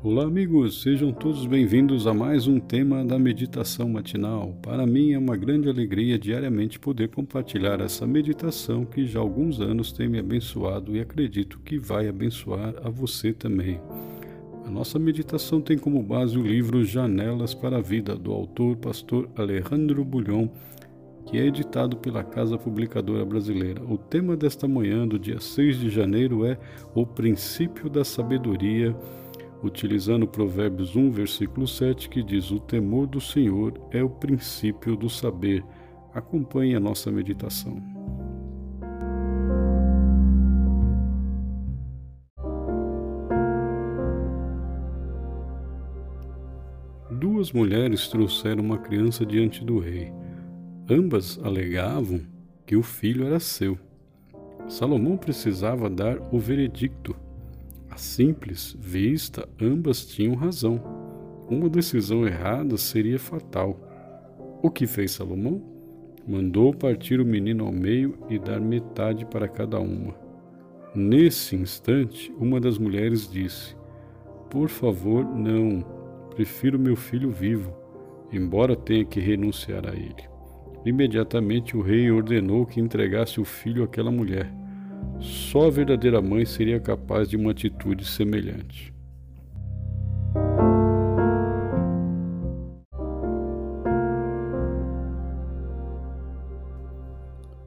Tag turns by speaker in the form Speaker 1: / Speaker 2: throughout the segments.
Speaker 1: Olá, amigos, sejam todos bem-vindos a mais um tema da meditação matinal. Para mim é uma grande alegria diariamente poder compartilhar essa meditação que já há alguns anos tem me abençoado e acredito que vai abençoar a você também. A nossa meditação tem como base o livro Janelas para a Vida, do autor pastor Alejandro Bulhon, que é editado pela Casa Publicadora Brasileira. O tema desta manhã, do dia 6 de janeiro, é O Princípio da Sabedoria utilizando Provérbios 1, versículo 7, que diz: O temor do Senhor é o princípio do saber. Acompanhe a nossa meditação. Duas mulheres trouxeram uma criança diante do rei. Ambas alegavam que o filho era seu. Salomão precisava dar o veredicto simples vista, ambas tinham razão. Uma decisão errada seria fatal. O que fez Salomão? Mandou partir o menino ao meio e dar metade para cada uma. Nesse instante, uma das mulheres disse: Por favor, não. Prefiro meu filho vivo, embora tenha que renunciar a ele. Imediatamente o rei ordenou que entregasse o filho àquela mulher. Só a verdadeira mãe seria capaz de uma atitude semelhante.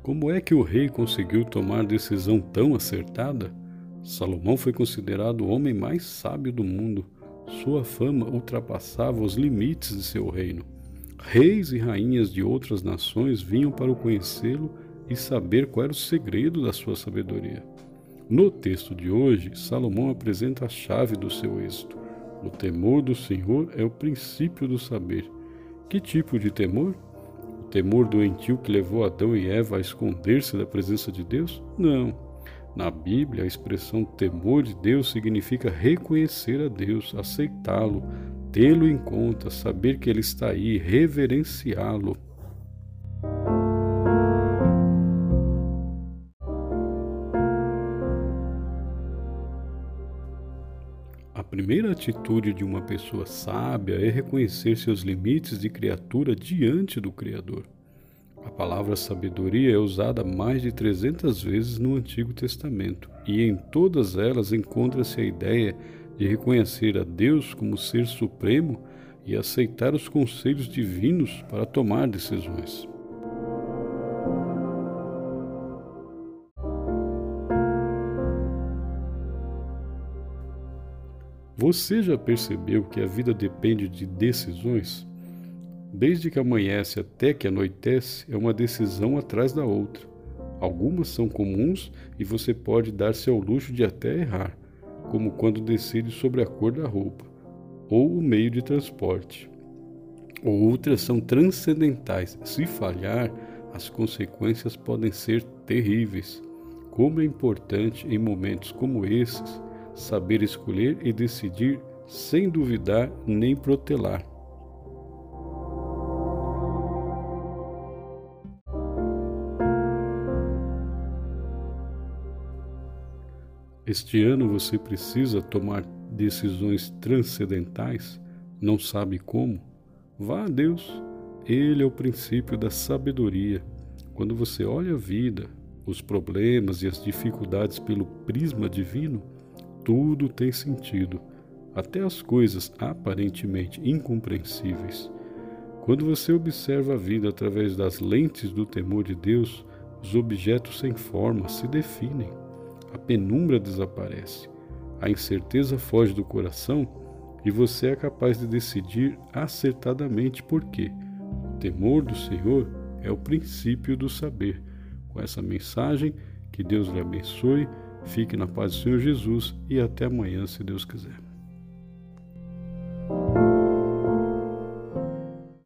Speaker 1: Como é que o rei conseguiu tomar decisão tão acertada? Salomão foi considerado o homem mais sábio do mundo. Sua fama ultrapassava os limites de seu reino. Reis e rainhas de outras nações vinham para o conhecê-lo e saber qual era o segredo da sua sabedoria. No texto de hoje, Salomão apresenta a chave do seu êxito. O temor do Senhor é o princípio do saber. Que tipo de temor? O temor doentio que levou Adão e Eva a esconder-se da presença de Deus? Não. Na Bíblia, a expressão temor de Deus significa reconhecer a Deus, aceitá-lo, tê-lo em conta, saber que Ele está aí, reverenciá-lo. Primeira atitude de uma pessoa sábia é reconhecer seus limites de criatura diante do Criador. A palavra sabedoria é usada mais de 300 vezes no Antigo Testamento, e em todas elas encontra-se a ideia de reconhecer a Deus como ser supremo e aceitar os conselhos divinos para tomar decisões. Você já percebeu que a vida depende de decisões? Desde que amanhece até que anoitece, é uma decisão atrás da outra. Algumas são comuns e você pode dar-se ao luxo de até errar, como quando decide sobre a cor da roupa ou o meio de transporte. Outras são transcendentais. Se falhar, as consequências podem ser terríveis. Como é importante em momentos como esses saber escolher e decidir sem duvidar nem protelar. Este ano você precisa tomar decisões transcendentais, não sabe como? Vá a Deus. Ele é o princípio da sabedoria. Quando você olha a vida, os problemas e as dificuldades pelo prisma divino, tudo tem sentido, até as coisas aparentemente incompreensíveis. Quando você observa a vida através das lentes do temor de Deus, os objetos sem forma se definem, a penumbra desaparece, a incerteza foge do coração e você é capaz de decidir acertadamente por quê. O temor do Senhor é o princípio do saber. Com essa mensagem, que Deus lhe abençoe Fique na paz do Senhor Jesus e até amanhã, se Deus quiser.